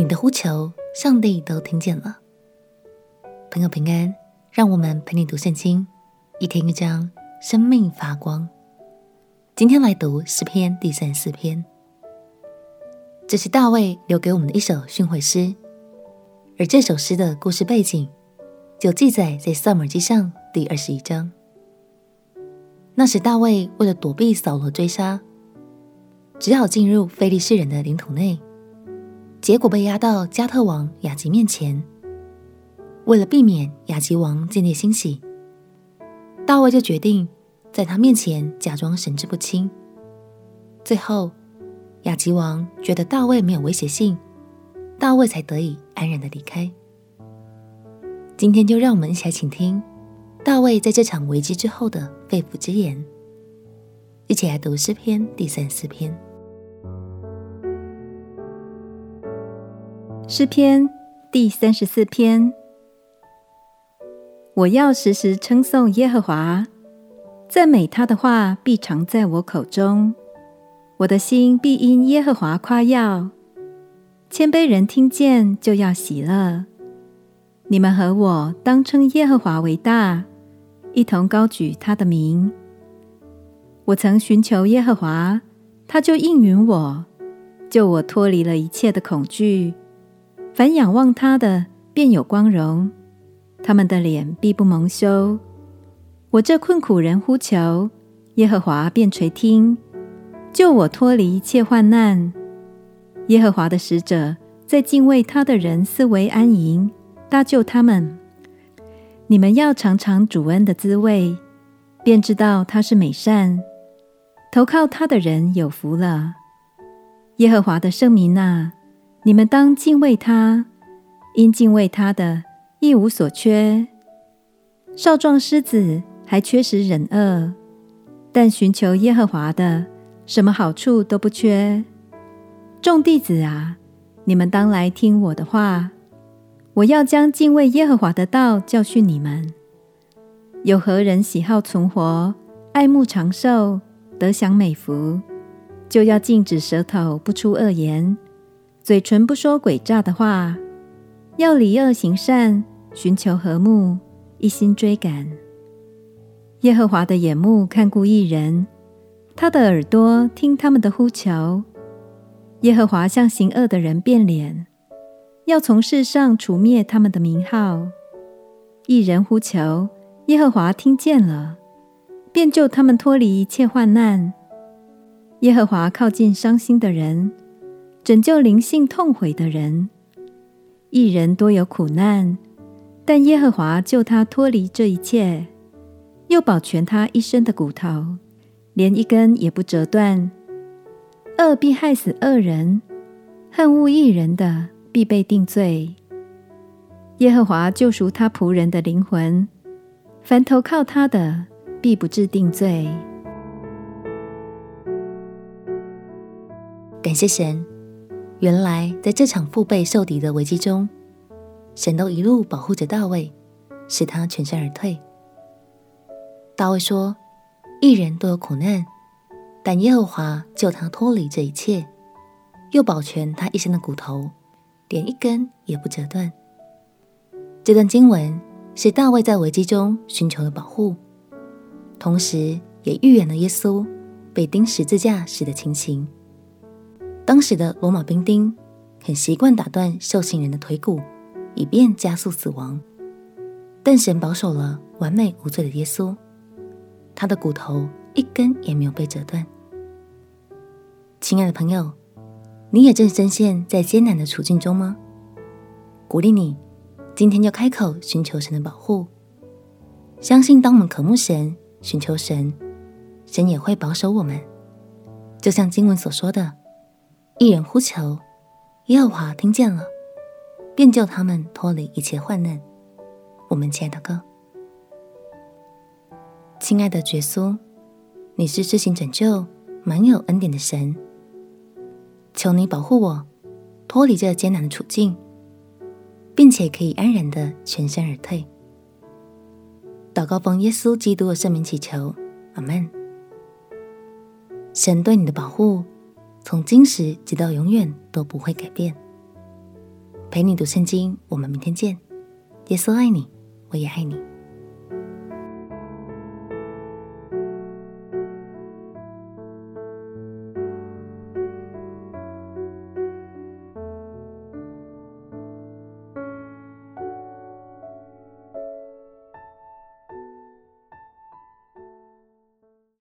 你的呼求，上帝都听见了。朋友平安，让我们陪你读圣经，一天一章，生命发光。今天来读诗篇第三十四篇，这是大卫留给我们的一首训诲诗，而这首诗的故事背景就记载在撒母耳记上第二十一章。那时大卫为了躲避扫罗追杀，只好进入非利士人的领土内。结果被押到加特王雅吉面前，为了避免雅吉王见猎心喜，大卫就决定在他面前假装神志不清。最后，雅吉王觉得大卫没有威胁性，大卫才得以安然的离开。今天就让我们一起来倾听大卫在这场危机之后的肺腑之言，一起来读诗篇第三四篇。诗篇第三十四篇，我要时时称颂耶和华，赞美他的话必常在我口中。我的心必因耶和华夸耀，谦卑人听见就要喜乐。你们和我当称耶和华为大，一同高举他的名。我曾寻求耶和华，他就应允我，救我脱离了一切的恐惧。凡仰望他的，便有光荣；他们的脸必不蒙羞。我这困苦人呼求耶和华，便垂听，救我脱离一切患难。耶和华的使者在敬畏他的人四围安营，搭救他们。你们要尝尝主恩的滋味，便知道他是美善。投靠他的人有福了。耶和华的圣民哪！你们当敬畏他，因敬畏他的，一无所缺。少壮狮子还缺食忍饿，但寻求耶和华的，什么好处都不缺。众弟子啊，你们当来听我的话。我要将敬畏耶和华的道教训你们。有何人喜好存活，爱慕长寿，得享美福，就要禁止舌头不出恶言。嘴唇不说诡诈的话，要离恶行善，寻求和睦，一心追赶。耶和华的眼目看顾一人，他的耳朵听他们的呼求。耶和华向行恶的人变脸，要从世上除灭他们的名号。一人呼求，耶和华听见了，便救他们脱离一切患难。耶和华靠近伤心的人。拯救灵性痛悔的人，一人多有苦难，但耶和华救他脱离这一切，又保全他一身的骨头，连一根也不折断。恶必害死恶人，恨恶义人的必被定罪。耶和华救赎他仆人的灵魂，凡投靠他的，必不致定罪。感谢神。原来，在这场腹背受敌的危机中，神都一路保护着大卫，使他全身而退。大卫说：“一人都有苦难，但耶和华救他脱离这一切，又保全他一身的骨头，连一根也不折断。”这段经文是大卫在危机中寻求的保护，同时也预言了耶稣被钉十字架时的情形。当时的罗马兵丁很习惯打断受刑人的腿骨，以便加速死亡。但神保守了完美无罪的耶稣，他的骨头一根也没有被折断。亲爱的朋友，你也正深陷在艰难的处境中吗？鼓励你，今天就开口寻求神的保护，相信当我们渴慕神、寻求神，神也会保守我们。就像经文所说的。一人呼求，耶和华听见了，便救他们脱离一切患难。我们亲爱的歌，亲爱的耶稣，你是施行拯救、满有恩典的神，求你保护我，脱离这艰难的处境，并且可以安然的全身而退。祷告奉耶稣基督的圣名祈求，阿门。神对你的保护。从今时直到永远都不会改变。陪你读圣经，我们明天见。耶稣爱你，我也爱你。